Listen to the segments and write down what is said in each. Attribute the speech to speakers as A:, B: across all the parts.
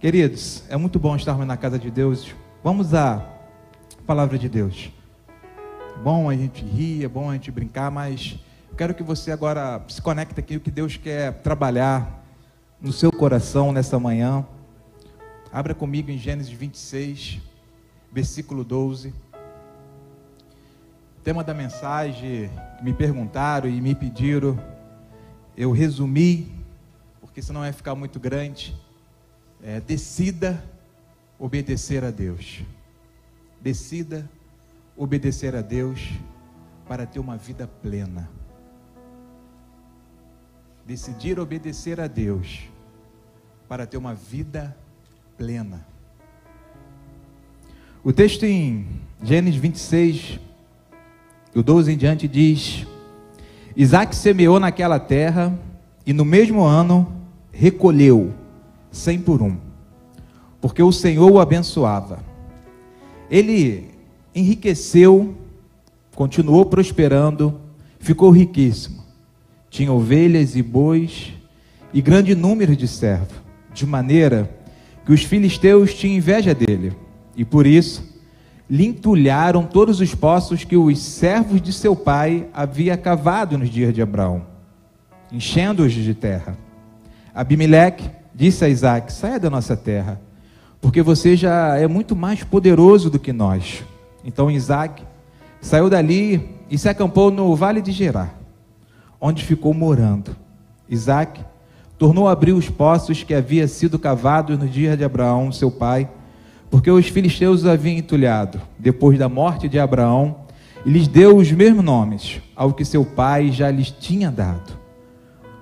A: Queridos, é muito bom estarmos na casa de Deus. Vamos à palavra de Deus. Bom a gente rir, é bom a gente brincar, mas quero que você agora se conecte aqui o que Deus quer trabalhar no seu coração nessa manhã. Abra comigo em Gênesis 26, versículo 12. O tema da mensagem que me perguntaram e me pediram, eu resumi, porque senão vai ficar muito grande. É, decida obedecer a Deus. Decida obedecer a Deus para ter uma vida plena. Decidir obedecer a Deus para ter uma vida plena. O texto em Gênesis 26, do 12 em diante, diz: Isaac semeou naquela terra e no mesmo ano recolheu cem por um, porque o Senhor o abençoava. Ele enriqueceu, continuou prosperando, ficou riquíssimo. Tinha ovelhas e bois e grande número de servos, de maneira que os filisteus tinham inveja dele, e por isso lhe entulharam todos os poços que os servos de seu pai havia cavado nos dias de Abraão, enchendo-os de terra. Abimeleque disse a Isaac: Saia da nossa terra, porque você já é muito mais poderoso do que nós. Então Isaac saiu dali e se acampou no vale de Gerar, onde ficou morando. Isaac tornou a abrir os poços que havia sido cavados no dia de Abraão, seu pai, porque os filisteus haviam entulhado, depois da morte de Abraão, e lhes deu os mesmos nomes, ao que seu pai já lhes tinha dado.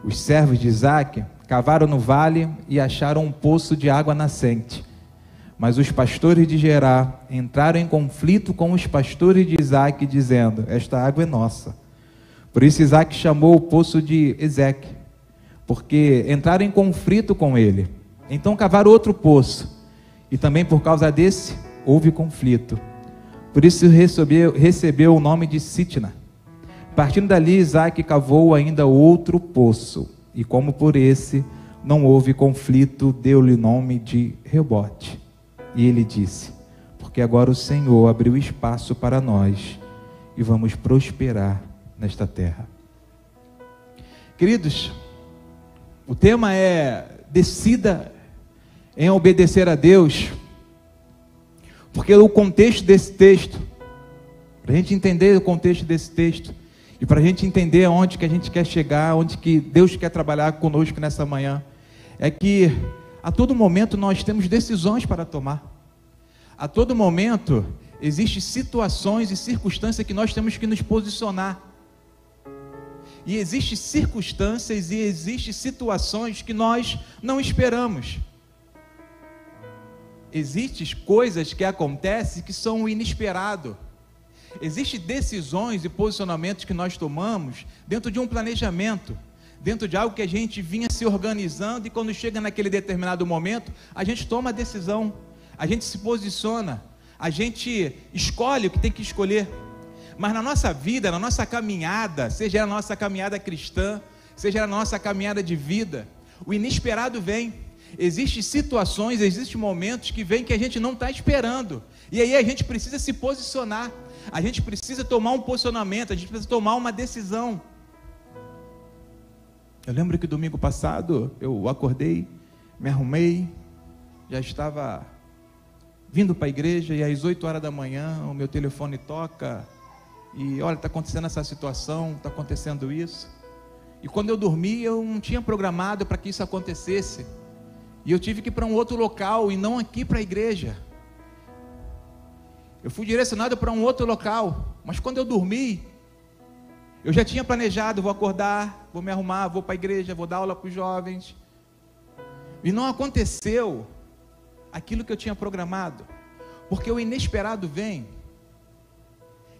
A: Os servos de Isaac cavaram no vale e acharam um poço de água nascente. Mas os pastores de Gerar entraram em conflito com os pastores de Isaac, dizendo: Esta água é nossa. Por isso Isaac chamou o poço de Ezeque, porque entraram em conflito com ele. Então cavaram outro poço e também por causa desse houve conflito. Por isso recebeu, recebeu o nome de Sitna. Partindo dali, Isaac cavou ainda outro poço, e como por esse não houve conflito, deu-lhe nome de Rebote. E ele disse: Porque agora o Senhor abriu espaço para nós e vamos prosperar nesta terra. Queridos, o tema é decida em obedecer a Deus, porque o contexto desse texto, para a gente entender o contexto desse texto, e para a gente entender aonde que a gente quer chegar, onde que Deus quer trabalhar conosco nessa manhã, é que a todo momento nós temos decisões para tomar. A todo momento existem situações e circunstâncias que nós temos que nos posicionar. E existem circunstâncias e existem situações que nós não esperamos existem coisas que acontecem que são inesperados. Existem decisões e posicionamentos que nós tomamos dentro de um planejamento, dentro de algo que a gente vinha se organizando e quando chega naquele determinado momento, a gente toma a decisão, a gente se posiciona, a gente escolhe o que tem que escolher. Mas na nossa vida, na nossa caminhada, seja na nossa caminhada cristã, seja na nossa caminhada de vida, o inesperado vem. Existem situações, existem momentos que vem que a gente não está esperando. E aí a gente precisa se posicionar. A gente precisa tomar um posicionamento, a gente precisa tomar uma decisão. Eu lembro que domingo passado eu acordei, me arrumei, já estava vindo para a igreja e às 8 horas da manhã o meu telefone toca e olha, está acontecendo essa situação, está acontecendo isso. E quando eu dormi, eu não tinha programado para que isso acontecesse. E eu tive que ir para um outro local e não aqui para a igreja. Eu fui direcionado para um outro local, mas quando eu dormi, eu já tinha planejado, vou acordar, vou me arrumar, vou para a igreja, vou dar aula para os jovens. E não aconteceu aquilo que eu tinha programado, porque o inesperado vem.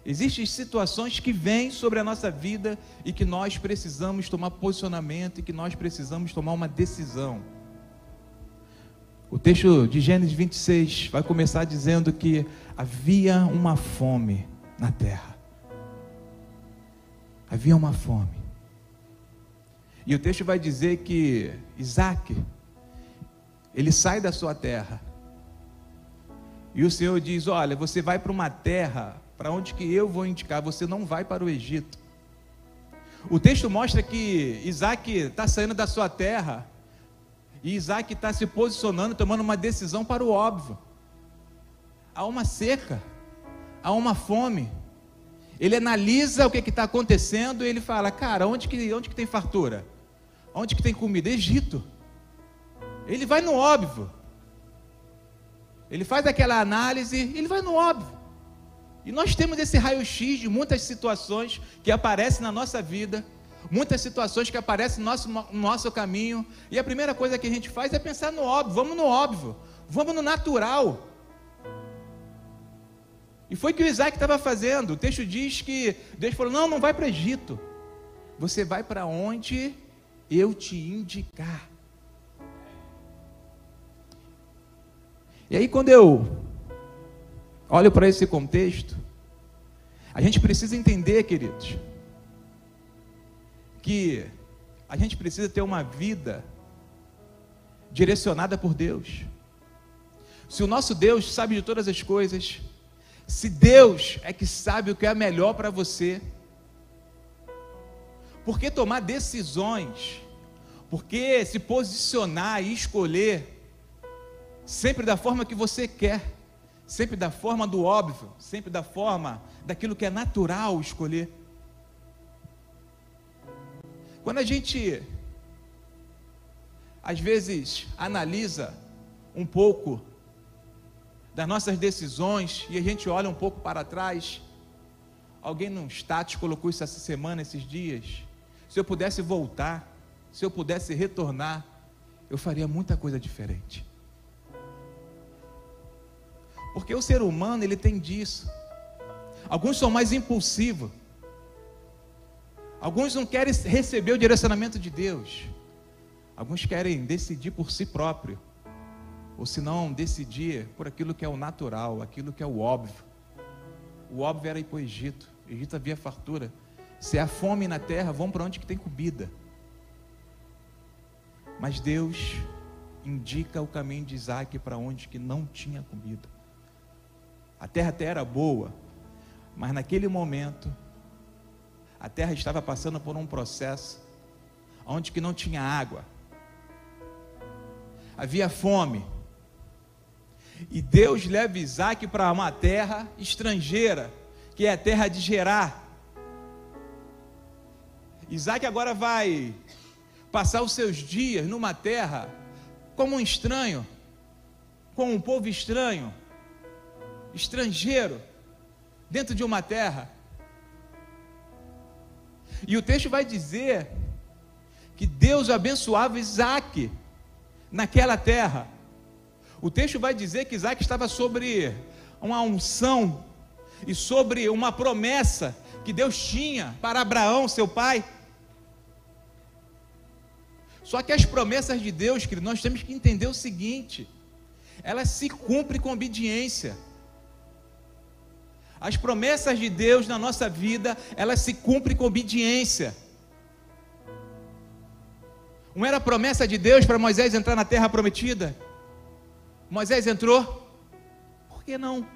A: Existem situações que vêm sobre a nossa vida e que nós precisamos tomar posicionamento e que nós precisamos tomar uma decisão. O texto de Gênesis 26 vai começar dizendo que havia uma fome na terra. Havia uma fome. E o texto vai dizer que Isaac, ele sai da sua terra. E o Senhor diz: Olha, você vai para uma terra para onde que eu vou indicar, você não vai para o Egito. O texto mostra que Isaac está saindo da sua terra e Isaac está se posicionando, tomando uma decisão para o óbvio. Há uma seca, há uma fome. Ele analisa o que está acontecendo e ele fala: Cara, onde que, onde que tem fartura? Onde que tem comida? Egito. Ele vai no óbvio. Ele faz aquela análise, ele vai no óbvio. E nós temos esse raio-x de muitas situações que aparecem na nossa vida, muitas situações que aparecem no nosso, no nosso caminho, e a primeira coisa que a gente faz é pensar no óbvio, vamos no óbvio, vamos no natural. E foi o que o Isaac estava fazendo. O texto diz que Deus falou: não, não vai para o Egito, você vai para onde eu te indicar. E aí, quando eu olho para esse contexto, a gente precisa entender, queridos, que a gente precisa ter uma vida direcionada por Deus. Se o nosso Deus sabe de todas as coisas, se Deus é que sabe o que é melhor para você, por que tomar decisões? Por que se posicionar e escolher sempre da forma que você quer, sempre da forma do óbvio, sempre da forma daquilo que é natural escolher. Quando a gente às vezes analisa um pouco das nossas decisões e a gente olha um pouco para trás, alguém no status colocou isso essa semana, esses dias. Se eu pudesse voltar, se eu pudesse retornar, eu faria muita coisa diferente. Porque o ser humano, ele tem disso. Alguns são mais impulsivos. Alguns não querem receber o direcionamento de Deus. Alguns querem decidir por si próprio. Ou se não, decidir por aquilo que é o natural, aquilo que é o óbvio. O óbvio era ir para o Egito. O Egito havia fartura. Se há fome na terra, vão para onde que tem comida. Mas Deus indica o caminho de Isaac para onde que não tinha comida. A terra até era boa, mas naquele momento a terra estava passando por um processo onde que não tinha água. Havia fome. E Deus leva Isaac para uma terra estrangeira, que é a terra de Gerar. Isaac agora vai passar os seus dias numa terra como um estranho, com um povo estranho, estrangeiro, dentro de uma terra. E o texto vai dizer que Deus abençoava Isaac naquela terra. O texto vai dizer que Isaac estava sobre uma unção e sobre uma promessa que Deus tinha para Abraão, seu pai. Só que as promessas de Deus, querido, nós temos que entender o seguinte: elas se cumprem com obediência. As promessas de Deus na nossa vida, elas se cumprem com obediência. Não era promessa de Deus para Moisés entrar na terra prometida? Moisés entrou? Por que não?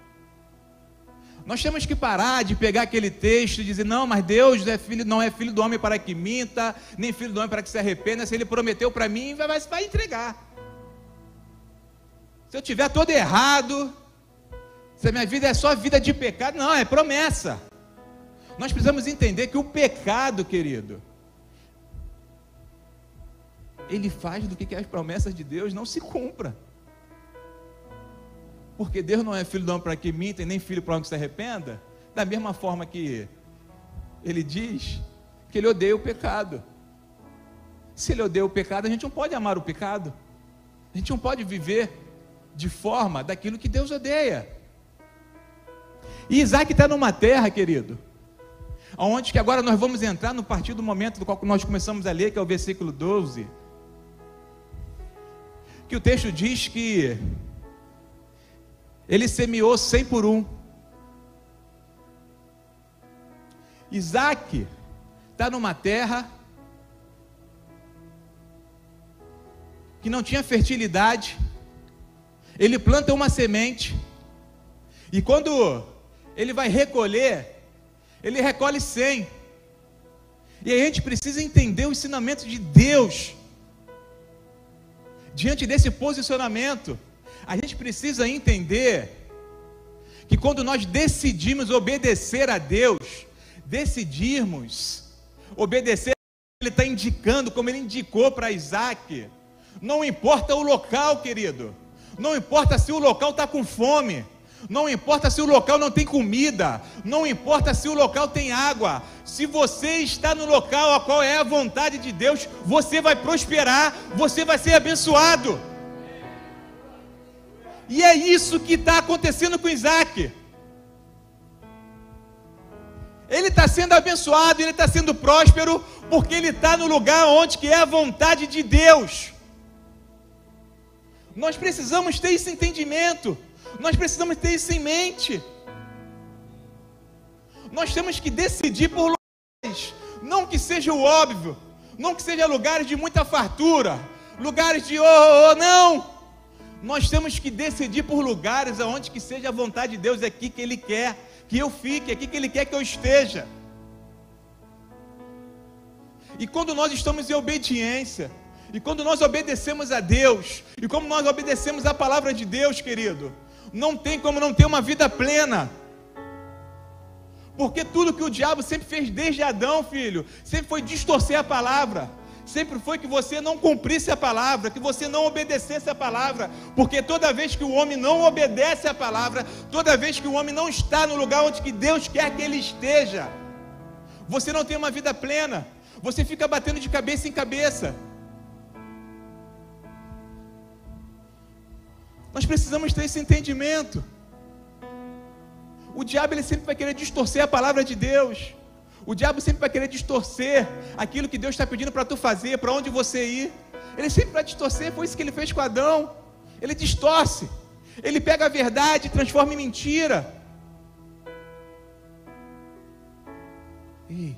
A: Nós temos que parar de pegar aquele texto e dizer, não, mas Deus é filho, não é filho do homem para que minta, nem filho do homem para que se arrependa. Se ele prometeu para mim, vai, vai entregar. Se eu tiver todo errado, se a minha vida é só vida de pecado, não, é promessa. Nós precisamos entender que o pecado, querido, ele faz do que as promessas de Deus não se cumpram. Porque Deus não é filho do homem para que minta e nem filho para que se arrependa. Da mesma forma que ele diz que ele odeia o pecado. Se ele odeia o pecado, a gente não pode amar o pecado. A gente não pode viver de forma daquilo que Deus odeia. E Isaac está numa terra, querido, onde que agora nós vamos entrar no partido do momento do qual nós começamos a ler, que é o versículo 12. Que o texto diz que ele semeou cem por um. Isaac está numa terra que não tinha fertilidade, Ele planta uma semente. E quando ele vai recolher, ele recolhe 100. E a gente precisa entender o ensinamento de Deus. Diante desse posicionamento, a gente precisa entender que quando nós decidimos obedecer a Deus, decidirmos obedecer, Ele está indicando, como Ele indicou para Isaac, não importa o local, querido, não importa se o local está com fome, não importa se o local não tem comida, não importa se o local tem água, se você está no local a qual é a vontade de Deus, você vai prosperar, você vai ser abençoado. E é isso que está acontecendo com Isaac. Ele está sendo abençoado, ele está sendo próspero, porque ele está no lugar onde que é a vontade de Deus. Nós precisamos ter esse entendimento. Nós precisamos ter isso em mente. Nós temos que decidir por lugares, não que seja o óbvio, não que seja lugares de muita fartura, lugares de oh, oh, oh não. Nós temos que decidir por lugares aonde que seja a vontade de Deus é aqui que Ele quer que eu fique, é aqui que Ele quer que eu esteja. E quando nós estamos em obediência, e quando nós obedecemos a Deus, e como nós obedecemos a palavra de Deus, querido, não tem como não ter uma vida plena. Porque tudo que o diabo sempre fez desde Adão, filho, sempre foi distorcer a palavra. Sempre foi que você não cumprisse a palavra, que você não obedecesse a palavra, porque toda vez que o homem não obedece a palavra, toda vez que o homem não está no lugar onde que Deus quer que ele esteja, você não tem uma vida plena, você fica batendo de cabeça em cabeça. Nós precisamos ter esse entendimento. O diabo ele sempre vai querer distorcer a palavra de Deus. O diabo sempre vai querer distorcer aquilo que Deus está pedindo para tu fazer, para onde você ir. Ele sempre vai distorcer, foi isso que ele fez com Adão. Ele distorce. Ele pega a verdade e transforma em mentira. Ei.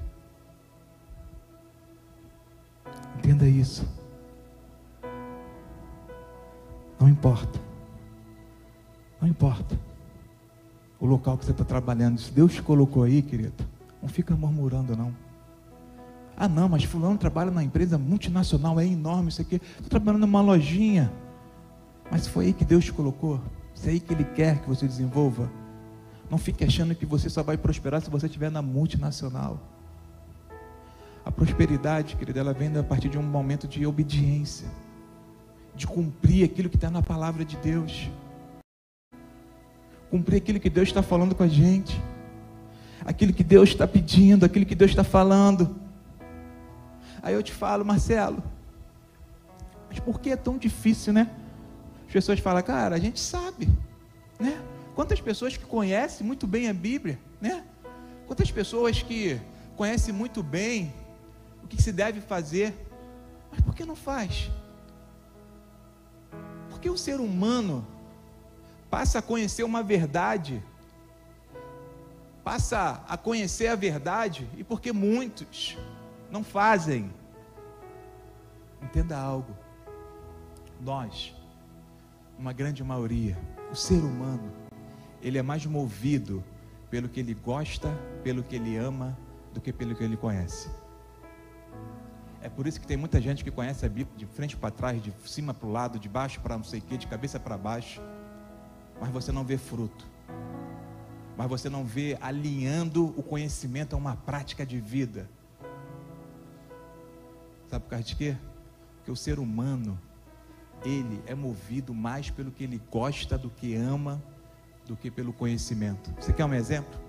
A: Entenda isso. Não importa. Não importa o local que você está trabalhando. Se Deus te colocou aí, querido, não fica murmurando, não. Ah, não, mas fulano trabalha na empresa multinacional, é enorme isso aqui. Estou trabalhando numa lojinha. Mas foi aí que Deus te colocou. Se é aí que Ele quer que você desenvolva. Não fique achando que você só vai prosperar se você estiver na multinacional. A prosperidade, querida, ela vem a partir de um momento de obediência, de cumprir aquilo que está na palavra de Deus, cumprir aquilo que Deus está falando com a gente, aquilo que Deus está pedindo, aquilo que Deus está falando. Aí eu te falo, Marcelo, mas por que é tão difícil, né? As pessoas falam, cara, a gente sabe, né? Quantas pessoas que conhecem muito bem a Bíblia, né? Quantas pessoas que conhecem muito bem o que se deve fazer, mas por que não faz? Porque o ser humano passa a conhecer uma verdade, passa a conhecer a verdade, e porque muitos não fazem. Entenda algo. Nós, uma grande maioria, o ser humano, ele é mais movido pelo que ele gosta, pelo que ele ama, do que pelo que ele conhece. É por isso que tem muita gente que conhece a Bíblia de frente para trás, de cima para o lado, de baixo para não sei o que, de cabeça para baixo, mas você não vê fruto. Mas você não vê alinhando o conhecimento a uma prática de vida. Sabe por causa de quê? Porque o ser humano, ele é movido mais pelo que ele gosta do que ama, do que pelo conhecimento. Você quer um exemplo?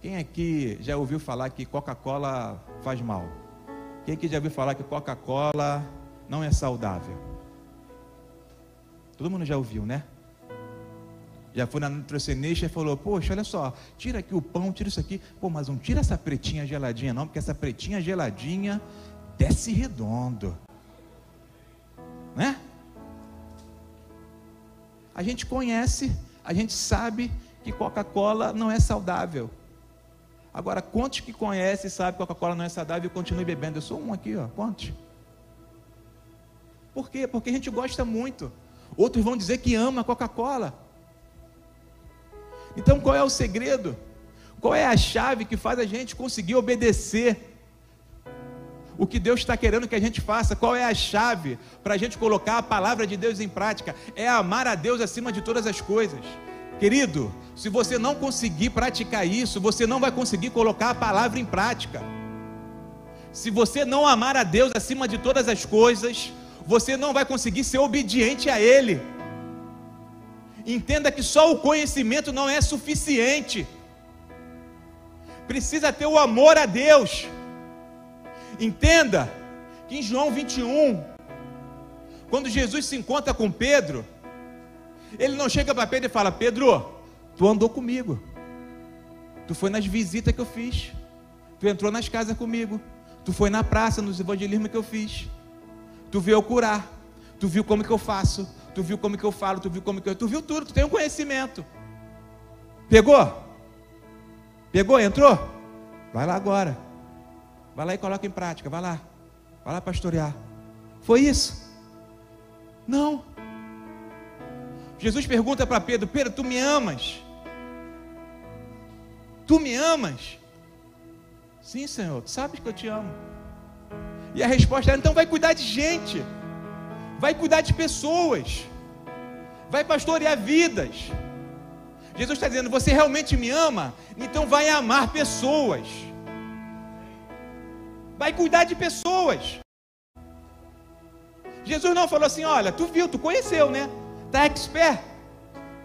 A: Quem aqui já ouviu falar que Coca-Cola faz mal? Quem aqui já ouviu falar que Coca-Cola não é saudável? Todo mundo já ouviu, né? Já foi na nutricionista e falou: Poxa, olha só, tira aqui o pão, tira isso aqui. Pô, mas não tira essa pretinha geladinha, não, porque essa pretinha geladinha desce redondo. Né? A gente conhece, a gente sabe que Coca-Cola não é saudável. Agora, quantos que conhecem e sabem que Coca-Cola não é saudável e continuam bebendo? Eu sou um aqui, ó. Quantos? Por quê? Porque a gente gosta muito. outros vão dizer que ama Coca-Cola. Então qual é o segredo? Qual é a chave que faz a gente conseguir obedecer o que Deus está querendo que a gente faça? Qual é a chave para a gente colocar a palavra de Deus em prática? É amar a Deus acima de todas as coisas. Querido, se você não conseguir praticar isso, você não vai conseguir colocar a palavra em prática. Se você não amar a Deus acima de todas as coisas, você não vai conseguir ser obediente a Ele. Entenda que só o conhecimento não é suficiente. Precisa ter o amor a Deus. Entenda que em João 21, quando Jesus se encontra com Pedro, ele não chega para Pedro e fala: Pedro, tu andou comigo, tu foi nas visitas que eu fiz, tu entrou nas casas comigo, tu foi na praça, nos evangelismos que eu fiz, tu viu eu curar, tu viu como que eu faço, tu viu como que eu falo, tu viu como que eu. Tu viu tudo, tu tem um conhecimento. Pegou? Pegou? Entrou? Vai lá agora. Vai lá e coloca em prática. Vai lá. Vai lá pastorear. Foi isso? Não. Jesus pergunta para Pedro: Pedro, tu me amas? Tu me amas? Sim, Senhor, tu sabes que eu te amo. E a resposta é: então vai cuidar de gente vai cuidar de pessoas, vai pastorear vidas. Jesus está dizendo: Você realmente me ama? Então vai amar pessoas, vai cuidar de pessoas. Jesus não falou assim: Olha, tu viu, tu conheceu, né? Está expert.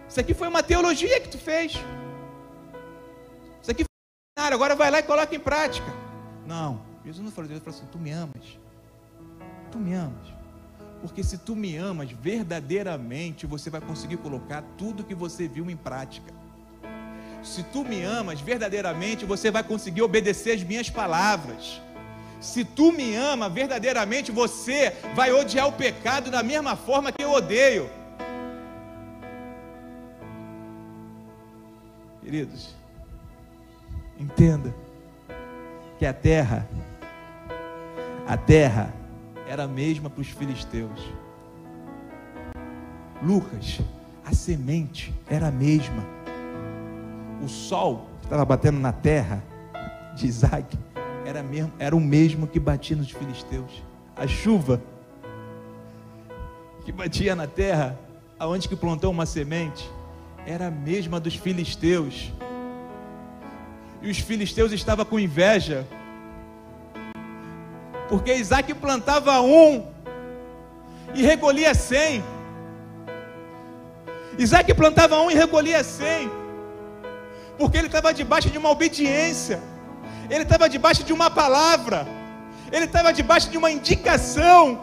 A: Isso aqui foi uma teologia que tu fez. Isso aqui foi agora vai lá e coloca em prática. Não, Jesus não falou, Jesus falou assim: Tu me amas. Tu me amas. Porque se tu me amas verdadeiramente, você vai conseguir colocar tudo que você viu em prática. Se tu me amas verdadeiramente, você vai conseguir obedecer as minhas palavras. Se tu me ama verdadeiramente, você vai odiar o pecado da mesma forma que eu odeio. Queridos, entenda que a terra, a terra era a mesma para os filisteus. Lucas, a semente era a mesma. O sol que estava batendo na terra de Isaac era, mesmo, era o mesmo que batia nos filisteus. A chuva que batia na terra, aonde que plantou uma semente, era a mesma dos filisteus. E os filisteus estavam com inveja porque Isaac plantava um e recolhia cem. Isaac plantava um e recolhia cem, porque ele estava debaixo de uma obediência, ele estava debaixo de uma palavra, ele estava debaixo de uma indicação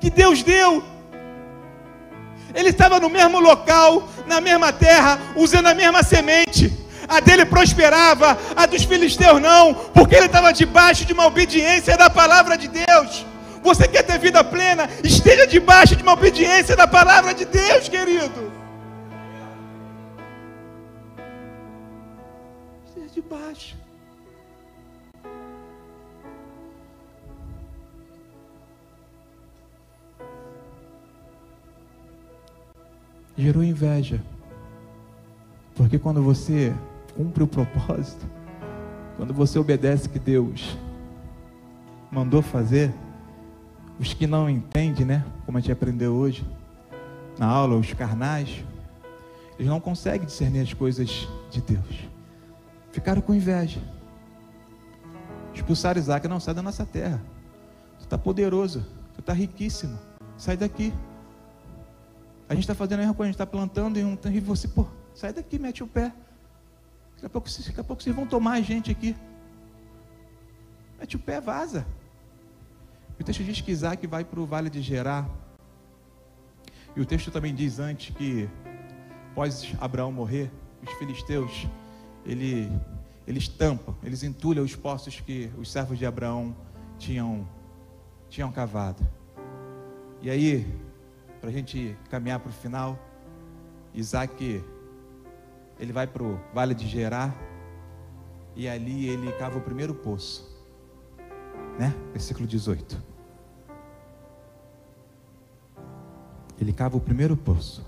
A: que Deus deu. Ele estava no mesmo local, na mesma terra, usando a mesma semente a dele prosperava, a dos filisteus não, porque ele estava debaixo de uma obediência da palavra de Deus. Você quer ter vida plena? Esteja debaixo de uma obediência da palavra de Deus, querido. Esteja debaixo. Gerou inveja. Porque quando você cumpre o propósito, quando você obedece que Deus mandou fazer, os que não entendem, né, como a gente aprendeu hoje na aula, os carnais, eles não conseguem discernir as coisas de Deus. Ficaram com inveja. Expulsaram Isaac, não, sai da nossa terra. Tu está poderoso, tu está riquíssimo. Sai daqui. A gente está fazendo a mesma coisa, a gente está plantando e, um, e você, pô, sai daqui, mete o pé. Daqui a pouco, daqui a pouco vocês vão tomar a gente aqui. Mete o pé, vaza. O texto diz que Isaac vai para o vale de Gerar. E o texto também diz antes que, após Abraão morrer, os filisteus, ele, eles tampam, eles entulham os poços que os servos de Abraão tinham, tinham cavado. E aí, para a gente caminhar para o final, Isaac ele vai para o Vale de Gerar e ali ele cava o primeiro poço, né? Versículo 18. Ele cava o primeiro poço.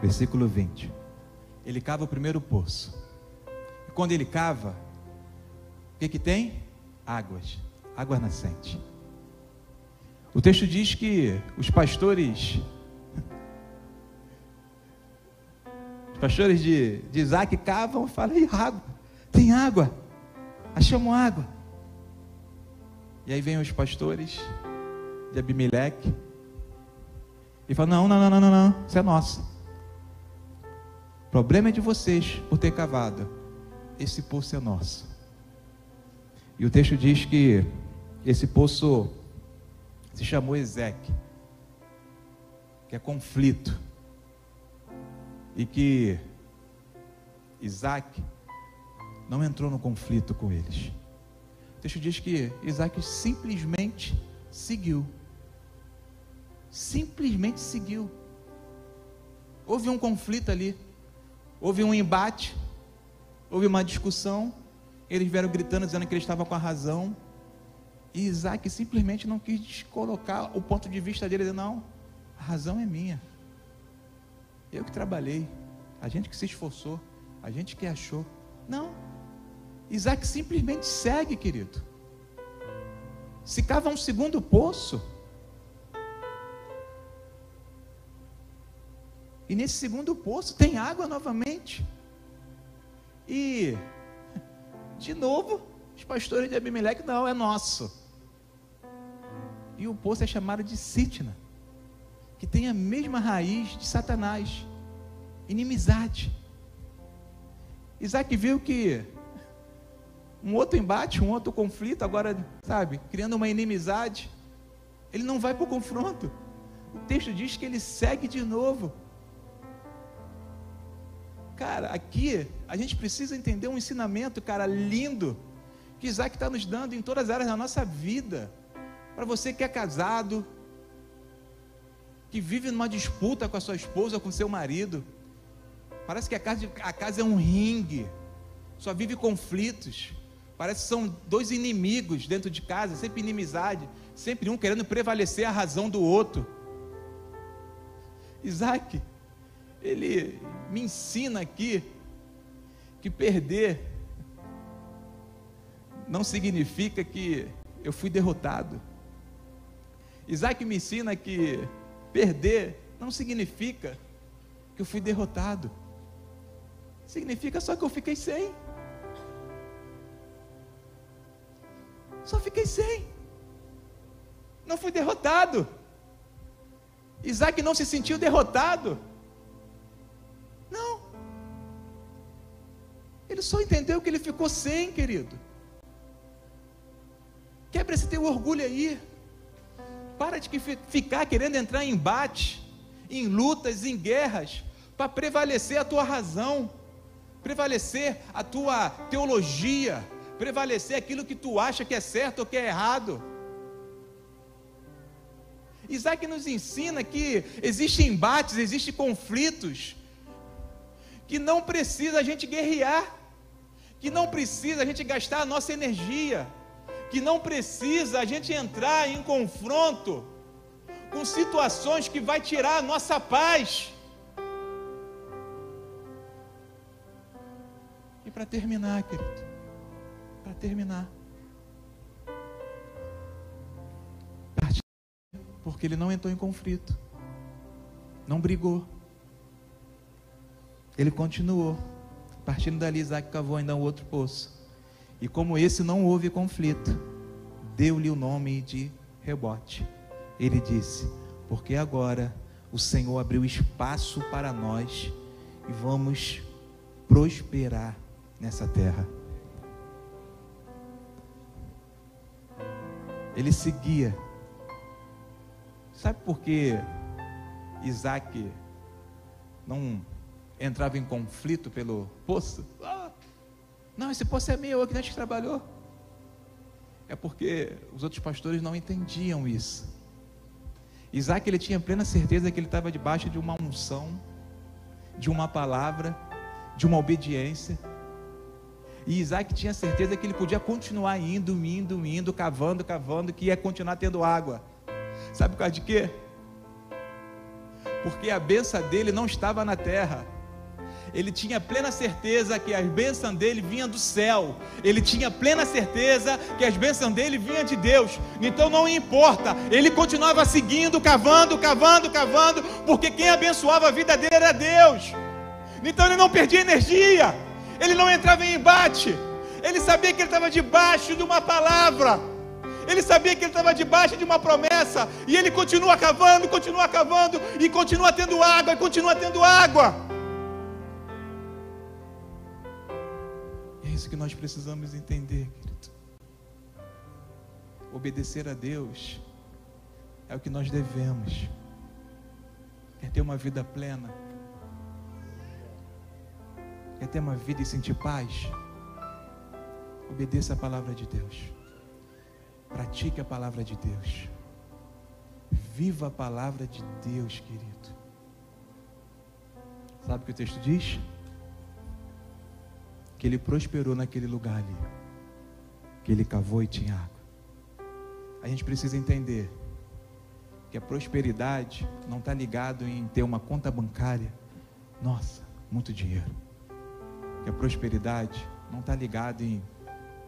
A: Versículo 20. Ele cava o primeiro poço. E quando ele cava, o que, que tem? Águas. Água nascente. O texto diz que os pastores. Os pastores de, de Isaac cavam e falam: água, tem água, achamos água. E aí vem os pastores de Abimeleque e falam: não, não, não, não, não, isso é nosso. O problema é de vocês por ter cavado. Esse poço é nosso. E o texto diz que esse poço se chamou Ezequiel, que é conflito. E que Isaac não entrou no conflito com eles. O texto diz que Isaac simplesmente seguiu. Simplesmente seguiu. Houve um conflito ali. Houve um embate. Houve uma discussão. Eles vieram gritando, dizendo que ele estava com a razão. E Isaac simplesmente não quis colocar o ponto de vista dele. Não, a razão é minha. Eu que trabalhei. A gente que se esforçou. A gente que achou. Não. Isaac simplesmente segue, querido. Se cava um segundo poço. E nesse segundo poço tem água novamente. E, de novo, os pastores de Abimeleque, não, é nosso. E o poço é chamado de Sitna, que tem a mesma raiz de Satanás, inimizade. Isaac viu que um outro embate, um outro conflito, agora, sabe, criando uma inimizade, ele não vai para o confronto. O texto diz que ele segue de novo. Cara, aqui a gente precisa entender um ensinamento, cara, lindo, que Isaac está nos dando em todas as áreas da nossa vida. Para você que é casado, que vive numa disputa com a sua esposa, com seu marido, parece que a casa, a casa é um ringue, só vive conflitos. Parece que são dois inimigos dentro de casa, sempre inimizade, sempre um querendo prevalecer a razão do outro. Isaac, ele me ensina aqui que perder não significa que eu fui derrotado. Isaac me ensina que perder não significa que eu fui derrotado. Significa só que eu fiquei sem. Só fiquei sem. Não fui derrotado. Isaac não se sentiu derrotado. Não. Ele só entendeu que ele ficou sem, querido. Quebra esse teu orgulho aí. Para de ficar querendo entrar em embate, em lutas, em guerras, para prevalecer a tua razão, prevalecer a tua teologia, prevalecer aquilo que tu acha que é certo ou que é errado. Isaac nos ensina que existem embates, existem conflitos, que não precisa a gente guerrear, que não precisa a gente gastar a nossa energia, que não precisa a gente entrar em confronto com situações que vai tirar a nossa paz. E para terminar, querido, para terminar, porque ele não entrou em conflito, não brigou ele continuou. Partindo dali, Isaac cavou ainda um outro poço. E como esse não houve conflito, deu-lhe o nome de rebote. Ele disse: Porque agora o Senhor abriu espaço para nós e vamos prosperar nessa terra. Ele seguia. Sabe por que Isaac não entrava em conflito pelo poço. Ah, não, esse poço é meu, que a gente trabalhou. É porque os outros pastores não entendiam isso. Isaac ele tinha plena certeza que ele estava debaixo de uma unção, de uma palavra, de uma obediência. E Isaac tinha certeza que ele podia continuar indo, indo, indo, cavando, cavando, que ia continuar tendo água. Sabe por causa de quê? Porque a benção dele não estava na terra ele tinha plena certeza que as bênçãos dele vinham do céu, ele tinha plena certeza que as bênçãos dele vinham de Deus, então não importa, ele continuava seguindo, cavando, cavando, cavando, porque quem abençoava a vida dele era Deus, então ele não perdia energia, ele não entrava em embate, ele sabia que ele estava debaixo de uma palavra. Ele sabia que ele estava debaixo de uma promessa, e ele continua cavando, continua cavando, e continua tendo água, e continua tendo água. Isso que nós precisamos entender, querido. Obedecer a Deus é o que nós devemos. Quer ter uma vida plena? Quer ter uma vida e sentir paz? Obedeça a palavra de Deus. Pratique a palavra de Deus. Viva a palavra de Deus, querido. Sabe o que o texto diz? Que ele prosperou naquele lugar ali, que ele cavou e tinha água. A gente precisa entender que a prosperidade não está ligado em ter uma conta bancária, nossa, muito dinheiro. Que a prosperidade não está ligado em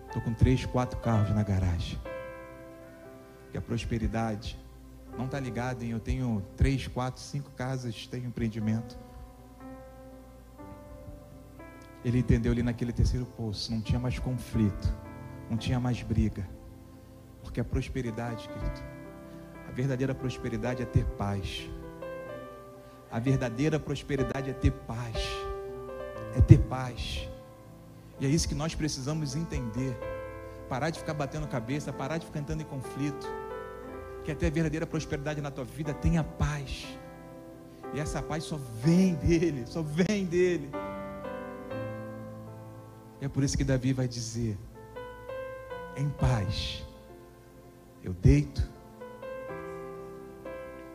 A: estou com três, quatro carros na garagem. Que a prosperidade não está ligado em eu tenho três, quatro, cinco casas, tenho empreendimento ele entendeu ali naquele terceiro poço, não tinha mais conflito, não tinha mais briga. Porque a prosperidade, querido, a verdadeira prosperidade é ter paz. A verdadeira prosperidade é ter paz. É ter paz. E é isso que nós precisamos entender. Parar de ficar batendo cabeça, parar de ficar entrando em conflito. Que até a verdadeira prosperidade na tua vida tenha paz. E essa paz só vem dele, só vem dele. É por isso que Davi vai dizer: em paz, eu deito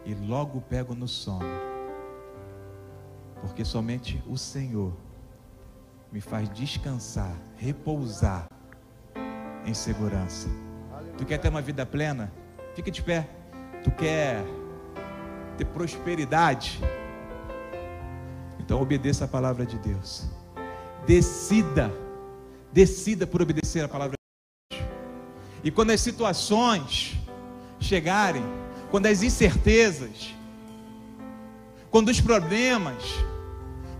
A: e logo pego no sono, porque somente o Senhor me faz descansar, repousar em segurança. Tu quer ter uma vida plena? Fica de pé. Tu quer ter prosperidade? Então obedeça a palavra de Deus. Decida Decida por obedecer a palavra de Deus. E quando as situações chegarem, quando as incertezas, quando os problemas,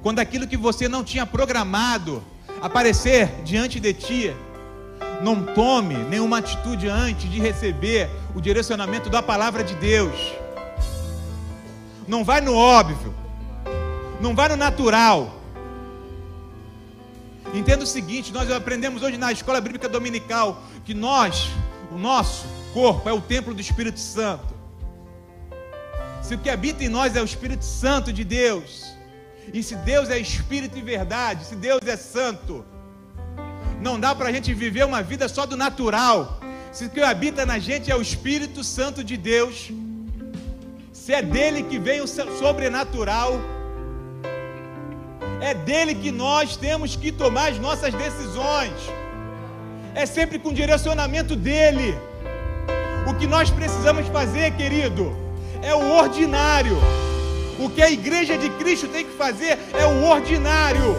A: quando aquilo que você não tinha programado aparecer diante de ti, não tome nenhuma atitude antes de receber o direcionamento da palavra de Deus. Não vai no óbvio, não vai no natural, Entenda o seguinte: nós aprendemos hoje na escola bíblica dominical que nós, o nosso corpo, é o templo do Espírito Santo. Se o que habita em nós é o Espírito Santo de Deus, e se Deus é Espírito e verdade, se Deus é Santo, não dá para a gente viver uma vida só do natural. Se o que habita na gente é o Espírito Santo de Deus, se é dele que vem o sobrenatural, é dele que nós temos que tomar as nossas decisões. É sempre com direcionamento dele. O que nós precisamos fazer, querido, é o ordinário. O que a igreja de Cristo tem que fazer é o ordinário.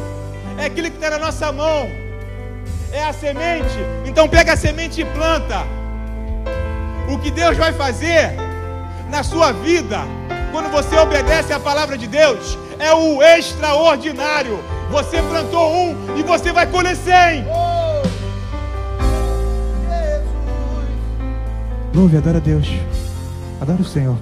A: É aquilo que está na nossa mão. É a semente. Então pega a semente e planta. O que Deus vai fazer na sua vida, quando você obedece à palavra de Deus, é o extraordinário. Você plantou um e você vai colher cem. Louve, adora a Deus. Adora o Senhor.